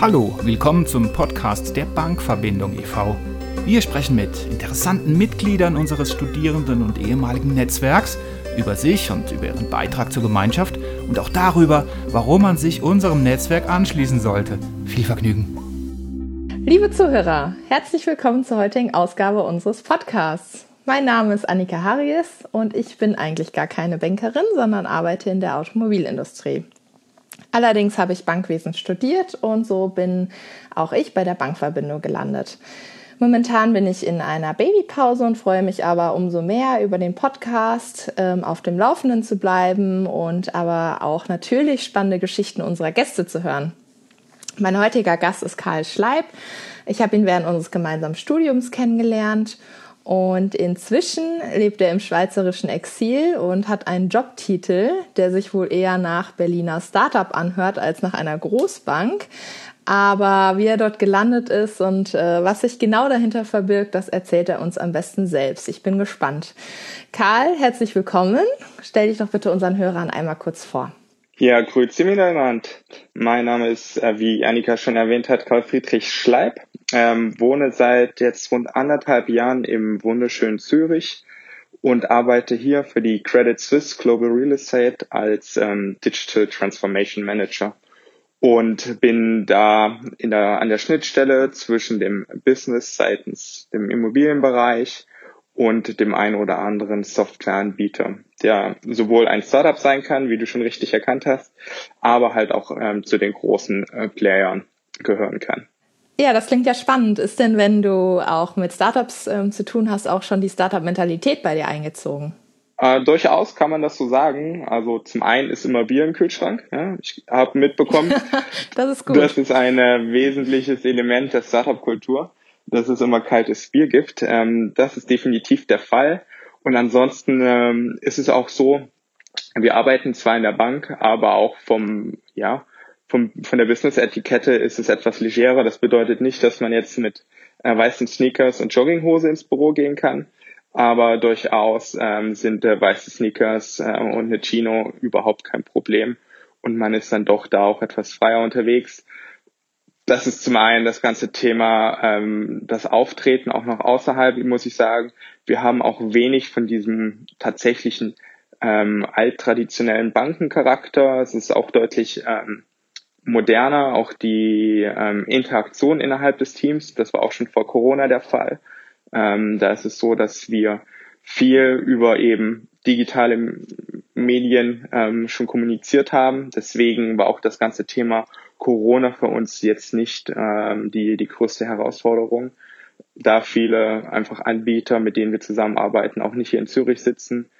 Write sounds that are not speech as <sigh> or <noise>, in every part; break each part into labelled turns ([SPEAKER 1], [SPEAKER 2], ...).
[SPEAKER 1] Hallo, willkommen zum Podcast der Bankverbindung e.V. Wir sprechen mit interessanten Mitgliedern unseres Studierenden und ehemaligen Netzwerks über sich und über ihren Beitrag zur Gemeinschaft und auch darüber, warum man sich unserem Netzwerk anschließen sollte. Viel Vergnügen.
[SPEAKER 2] Liebe Zuhörer, herzlich willkommen zur heutigen Ausgabe unseres Podcasts. Mein Name ist Annika Harries und ich bin eigentlich gar keine Bankerin, sondern arbeite in der Automobilindustrie. Allerdings habe ich Bankwesen studiert und so bin auch ich bei der Bankverbindung gelandet. Momentan bin ich in einer Babypause und freue mich aber umso mehr über den Podcast ähm, auf dem Laufenden zu bleiben und aber auch natürlich spannende Geschichten unserer Gäste zu hören. Mein heutiger Gast ist Karl Schleib. Ich habe ihn während unseres gemeinsamen Studiums kennengelernt und inzwischen lebt er im schweizerischen Exil und hat einen Jobtitel, der sich wohl eher nach Berliner Startup anhört als nach einer Großbank. Aber wie er dort gelandet ist und äh, was sich genau dahinter verbirgt, das erzählt er uns am besten selbst. Ich bin gespannt. Karl, herzlich willkommen. Stell dich doch bitte unseren Hörern einmal kurz vor.
[SPEAKER 3] Ja, grüezi miteinander. Mein Name ist, äh, wie Annika schon erwähnt hat, Karl Friedrich Schleib ähm, wohne seit jetzt rund anderthalb Jahren im wunderschönen Zürich und arbeite hier für die Credit Suisse Global Real Estate als ähm, Digital Transformation Manager und bin da in der, an der Schnittstelle zwischen dem Business seitens dem Immobilienbereich und dem einen oder anderen Softwareanbieter, der sowohl ein Startup sein kann, wie du schon richtig erkannt hast, aber halt auch ähm, zu den großen äh, Playern gehören kann.
[SPEAKER 2] Ja, das klingt ja spannend. Ist denn, wenn du auch mit Startups ähm, zu tun hast, auch schon die Startup-Mentalität bei dir eingezogen?
[SPEAKER 3] Äh, durchaus kann man das so sagen. Also zum einen ist immer Bier im Kühlschrank. Ja? Ich habe mitbekommen, <laughs>
[SPEAKER 2] das ist gut.
[SPEAKER 3] Das ist ein äh, wesentliches Element der Startup-Kultur, dass es immer kaltes Bier gibt. Ähm, das ist definitiv der Fall. Und ansonsten ähm, ist es auch so, wir arbeiten zwar in der Bank, aber auch vom, ja, vom, von der Business-Etikette ist es etwas legerer. Das bedeutet nicht, dass man jetzt mit äh, weißen Sneakers und Jogginghose ins Büro gehen kann. Aber durchaus ähm, sind äh, weiße Sneakers äh, und eine Chino überhaupt kein Problem. Und man ist dann doch da auch etwas freier unterwegs. Das ist zum einen das ganze Thema, ähm, das Auftreten auch noch außerhalb, muss ich sagen. Wir haben auch wenig von diesem tatsächlichen ähm, alttraditionellen Bankencharakter. Es ist auch deutlich ähm, moderner, auch die ähm, Interaktion innerhalb des Teams. Das war auch schon vor Corona der Fall. Ähm, da ist es so, dass wir viel über eben digitale Medien ähm, schon kommuniziert haben. Deswegen war auch das ganze Thema Corona für uns jetzt nicht ähm, die, die größte Herausforderung, da viele einfach Anbieter, mit denen wir zusammenarbeiten, auch nicht hier in Zürich sitzen.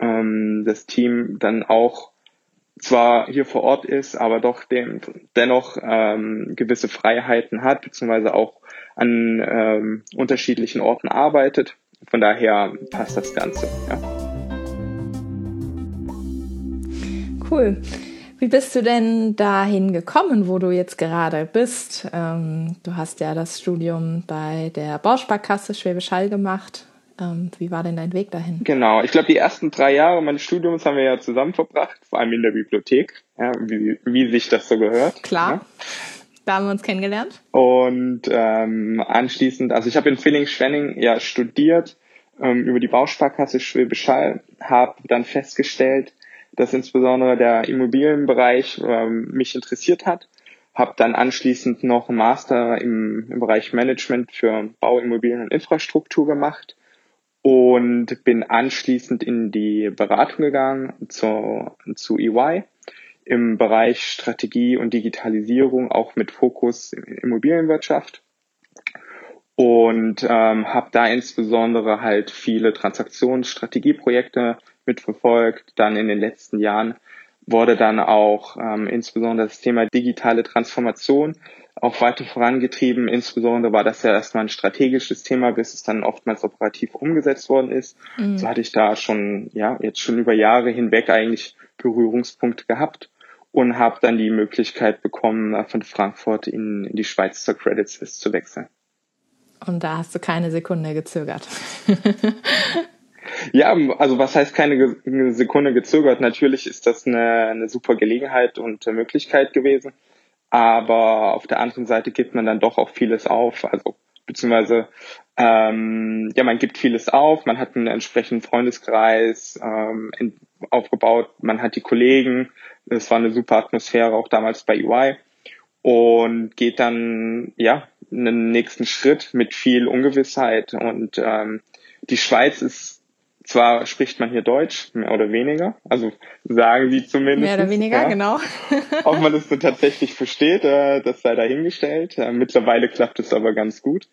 [SPEAKER 3] Ähm, das Team dann auch zwar hier vor Ort ist, aber doch dem, dennoch ähm, gewisse Freiheiten hat, beziehungsweise auch an ähm, unterschiedlichen Orten arbeitet. Von daher passt das Ganze. Ja.
[SPEAKER 2] Cool. Wie bist du denn dahin gekommen, wo du jetzt gerade bist? Ähm, du hast ja das Studium bei der Bausparkasse Schwäbisch Hall gemacht. Ähm, wie war denn dein Weg dahin?
[SPEAKER 3] Genau, ich glaube, die ersten drei Jahre meines Studiums haben wir ja zusammen verbracht, vor allem in der Bibliothek, ja, wie, wie sich das so gehört.
[SPEAKER 2] Klar. Ja. Da haben wir uns kennengelernt.
[SPEAKER 3] Und ähm, anschließend, also ich habe in Villingen-Schwenning ja studiert ähm, über die Bausparkasse Schwäbisch Hall, habe dann festgestellt, dass insbesondere der Immobilienbereich ähm, mich interessiert hat habe dann anschließend noch einen Master im, im Bereich Management für Bau, Immobilien und Infrastruktur gemacht und bin anschließend in die Beratung gegangen zu, zu EY im Bereich Strategie und Digitalisierung, auch mit Fokus in Immobilienwirtschaft und ähm, habe da insbesondere halt viele Transaktionsstrategieprojekte mitverfolgt. Dann in den letzten Jahren wurde dann auch ähm, insbesondere das Thema digitale Transformation auch weiter vorangetrieben. Insbesondere war das ja erstmal ein strategisches Thema, bis es dann oftmals operativ umgesetzt worden ist. Mhm. So hatte ich da schon, ja, jetzt schon über Jahre hinweg eigentlich Berührungspunkte gehabt und habe dann die Möglichkeit bekommen, von Frankfurt in, in die Schweiz zur Credit Suisse zu wechseln.
[SPEAKER 2] Und da hast du keine Sekunde gezögert. <laughs>
[SPEAKER 3] ja, also was heißt keine Sekunde gezögert? Natürlich ist das eine, eine super Gelegenheit und Möglichkeit gewesen. Aber auf der anderen Seite gibt man dann doch auch vieles auf, also beziehungsweise ähm, ja, man gibt vieles auf, man hat einen entsprechenden Freundeskreis ähm, aufgebaut, man hat die Kollegen, es war eine super Atmosphäre auch damals bei UI und geht dann ja einen nächsten Schritt mit viel Ungewissheit. Und ähm, die Schweiz ist zwar spricht man hier Deutsch, mehr oder weniger, also sagen sie zumindest.
[SPEAKER 2] Mehr oder weniger, ja. genau.
[SPEAKER 3] Ob man das so tatsächlich versteht, äh, das sei dahingestellt. Äh, mittlerweile klappt es aber ganz gut.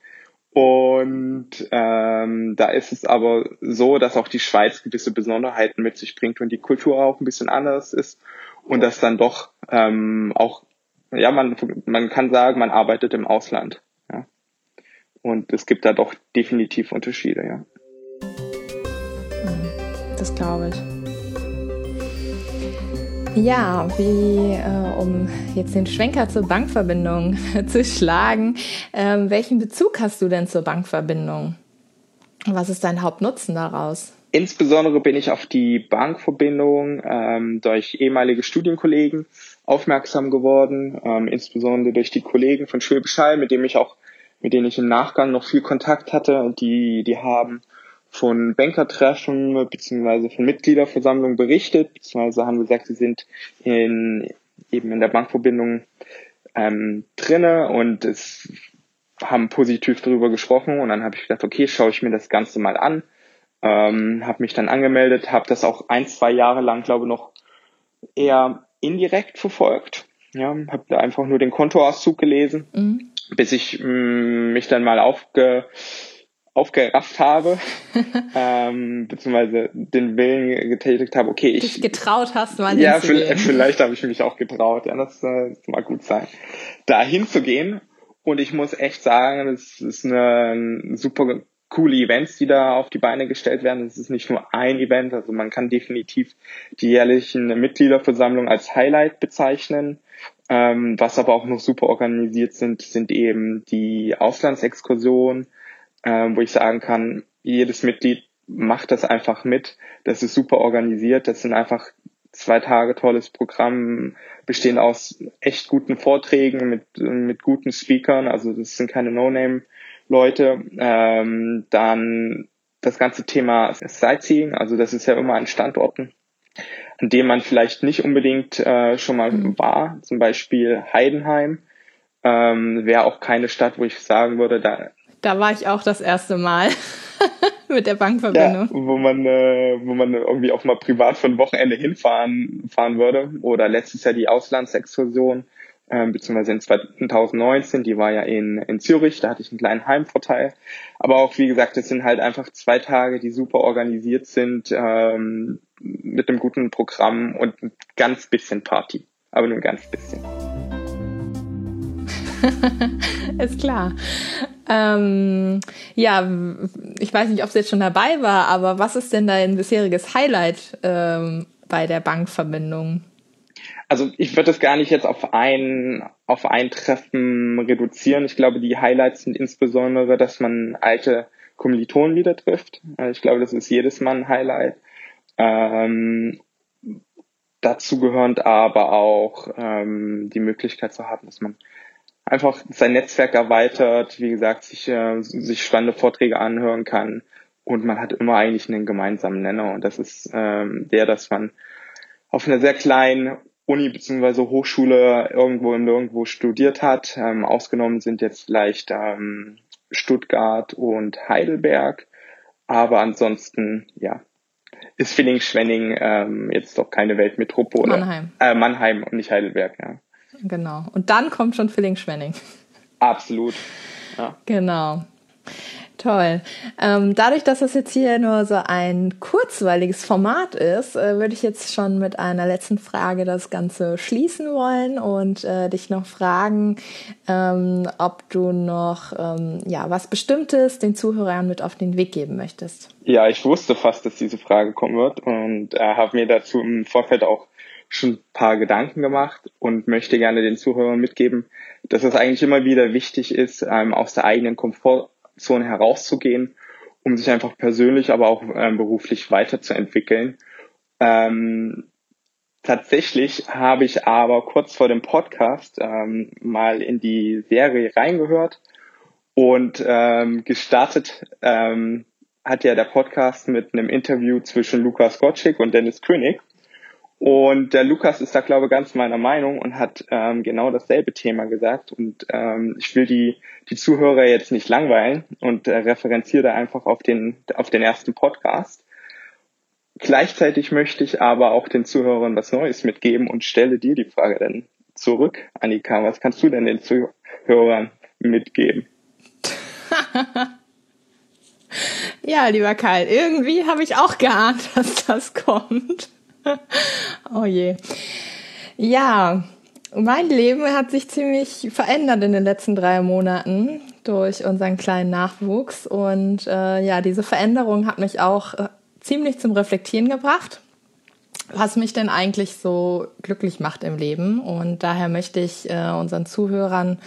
[SPEAKER 3] Und ähm, da ist es aber so, dass auch die Schweiz gewisse Besonderheiten mit sich bringt und die Kultur auch ein bisschen anders ist und dass dann doch ähm, auch, ja, man, man kann sagen, man arbeitet im Ausland. Ja. Und es gibt da doch definitiv Unterschiede, ja.
[SPEAKER 2] Das glaube ich. Ja, wie, äh, um jetzt den Schwenker zur Bankverbindung <laughs> zu schlagen, ähm, welchen Bezug hast du denn zur Bankverbindung? Was ist dein Hauptnutzen daraus?
[SPEAKER 3] Insbesondere bin ich auf die Bankverbindung ähm, durch ehemalige Studienkollegen aufmerksam geworden, ähm, insbesondere durch die Kollegen von Schwäbisch Hall, mit denen ich mit denen ich im Nachgang noch viel Kontakt hatte und die, die haben von Bankertreffen beziehungsweise von Mitgliederversammlungen berichtet, beziehungsweise haben gesagt, sie sind in, eben in der Bankverbindung ähm, drinne und es haben positiv darüber gesprochen und dann habe ich gedacht, okay, schaue ich mir das Ganze mal an, ähm, habe mich dann angemeldet, habe das auch ein, zwei Jahre lang, glaube ich, noch eher indirekt verfolgt. Ja, habe da einfach nur den Kontoauszug gelesen, mhm. bis ich mh, mm, mich dann mal aufge aufgerafft habe, <laughs> ähm, beziehungsweise den Willen getätigt habe, okay, ich.
[SPEAKER 2] Dich getraut hast, mal
[SPEAKER 3] Ja, vielleicht, vielleicht habe ich mich auch getraut, ja, das, äh, das mag gut sein, da hinzugehen. Und ich muss echt sagen, es ist eine, ein super coole Events, die da auf die Beine gestellt werden. Es ist nicht nur ein Event, also man kann definitiv die jährlichen Mitgliederversammlungen als Highlight bezeichnen. Ähm, was aber auch noch super organisiert sind, sind eben die Auslandsexkursionen, ähm, wo ich sagen kann, jedes Mitglied macht das einfach mit. Das ist super organisiert. Das sind einfach zwei Tage tolles Programm, bestehen aus echt guten Vorträgen mit, mit guten Speakern. Also das sind keine No-Name-Leute. Ähm, dann das ganze Thema Sightseeing. Also das ist ja immer an Standorten, an dem man vielleicht nicht unbedingt äh, schon mal mhm. war. Zum Beispiel Heidenheim. Ähm, wäre auch keine Stadt, wo ich sagen würde, da
[SPEAKER 2] da war ich auch das erste Mal <laughs> mit der Bankverbindung.
[SPEAKER 3] Ja, wo man, äh, wo man irgendwie auch mal privat für ein Wochenende hinfahren fahren würde. Oder letztes Jahr die Auslandsexkursion, äh, beziehungsweise in 2019, die war ja in, in Zürich, da hatte ich einen kleinen Heimvorteil. Aber auch, wie gesagt, es sind halt einfach zwei Tage, die super organisiert sind, ähm, mit einem guten Programm und ein ganz bisschen Party. Aber nur ein ganz bisschen. <laughs>
[SPEAKER 2] ist klar. Ähm, ja, ich weiß nicht, ob es jetzt schon dabei war, aber was ist denn dein bisheriges Highlight ähm, bei der Bankverbindung?
[SPEAKER 3] Also ich würde es gar nicht jetzt auf ein, auf ein Treffen reduzieren. Ich glaube, die Highlights sind insbesondere, dass man alte Kommilitonen wieder trifft. Also ich glaube, das ist jedes Mal ein Highlight. Ähm, dazu gehörend aber auch ähm, die Möglichkeit zu haben, dass man einfach sein Netzwerk erweitert, wie gesagt, sich, äh, sich spannende Vorträge anhören kann und man hat immer eigentlich einen gemeinsamen Nenner und das ist ähm, der, dass man auf einer sehr kleinen Uni bzw. Hochschule irgendwo und irgendwo studiert hat. Ähm, ausgenommen sind jetzt vielleicht ähm, Stuttgart und Heidelberg, aber ansonsten ja ist Villingen-Schwenning ähm, jetzt doch keine Weltmetropole.
[SPEAKER 2] Mannheim.
[SPEAKER 3] Äh, Mannheim und nicht Heidelberg, ja.
[SPEAKER 2] Genau. Und dann kommt schon Filling-Schwenning.
[SPEAKER 3] Absolut. Ja.
[SPEAKER 2] Genau. Toll. Ähm, dadurch, dass das jetzt hier nur so ein kurzweiliges Format ist, äh, würde ich jetzt schon mit einer letzten Frage das Ganze schließen wollen und äh, dich noch fragen, ähm, ob du noch ähm, ja was Bestimmtes den Zuhörern mit auf den Weg geben möchtest.
[SPEAKER 3] Ja, ich wusste fast, dass diese Frage kommen wird und äh, habe mir dazu im Vorfeld auch schon ein paar Gedanken gemacht und möchte gerne den Zuhörern mitgeben, dass es eigentlich immer wieder wichtig ist, ähm, aus der eigenen Komfortzone herauszugehen, um sich einfach persönlich, aber auch ähm, beruflich weiterzuentwickeln. Ähm, Tatsächlich habe ich aber kurz vor dem Podcast ähm, mal in die Serie reingehört und ähm, gestartet ähm, hat ja der Podcast mit einem Interview zwischen Lukas Gottschick und Dennis König. Und der Lukas ist da, glaube ich, ganz meiner Meinung und hat ähm, genau dasselbe Thema gesagt. Und ähm, ich will die, die Zuhörer jetzt nicht langweilen und äh, referenziere da einfach auf den, auf den ersten Podcast. Gleichzeitig möchte ich aber auch den Zuhörern was Neues mitgeben und stelle dir die Frage dann zurück, Annika. Was kannst du denn den Zuhörern mitgeben? <laughs>
[SPEAKER 2] ja, lieber Karl, irgendwie habe ich auch geahnt, <laughs> dass das kommt. <laughs> oh je. Ja, mein Leben hat sich ziemlich verändert in den letzten drei Monaten durch unseren kleinen Nachwuchs. Und äh, ja, diese Veränderung hat mich auch äh, ziemlich zum Reflektieren gebracht, was mich denn eigentlich so glücklich macht im Leben. Und daher möchte ich äh, unseren Zuhörern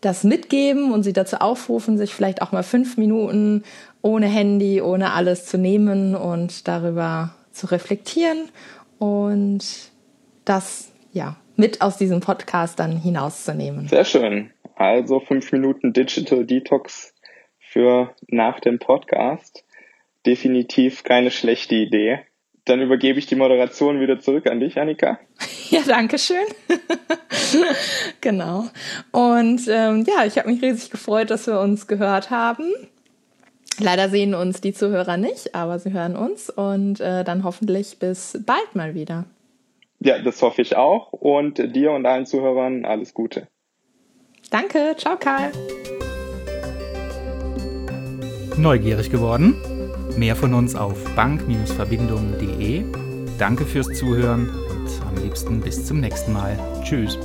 [SPEAKER 2] das mitgeben und sie dazu aufrufen, sich vielleicht auch mal fünf Minuten ohne Handy, ohne alles zu nehmen und darüber zu reflektieren und das ja mit aus diesem Podcast dann hinauszunehmen.
[SPEAKER 3] Sehr schön. Also fünf Minuten Digital Detox für nach dem Podcast. Definitiv keine schlechte Idee. Dann übergebe ich die Moderation wieder zurück an dich, Annika. <laughs>
[SPEAKER 2] Ja, danke schön. <laughs> genau. Und ähm, ja, ich habe mich riesig gefreut, dass wir uns gehört haben. Leider sehen uns die Zuhörer nicht, aber sie hören uns und äh, dann hoffentlich bis bald mal wieder.
[SPEAKER 3] Ja, das hoffe ich auch und dir und allen Zuhörern alles Gute.
[SPEAKER 2] Danke, ciao Karl.
[SPEAKER 1] Neugierig geworden? Mehr von uns auf bank-verbindungen.de. Danke fürs Zuhören und am liebsten bis zum nächsten Mal. Tschüss.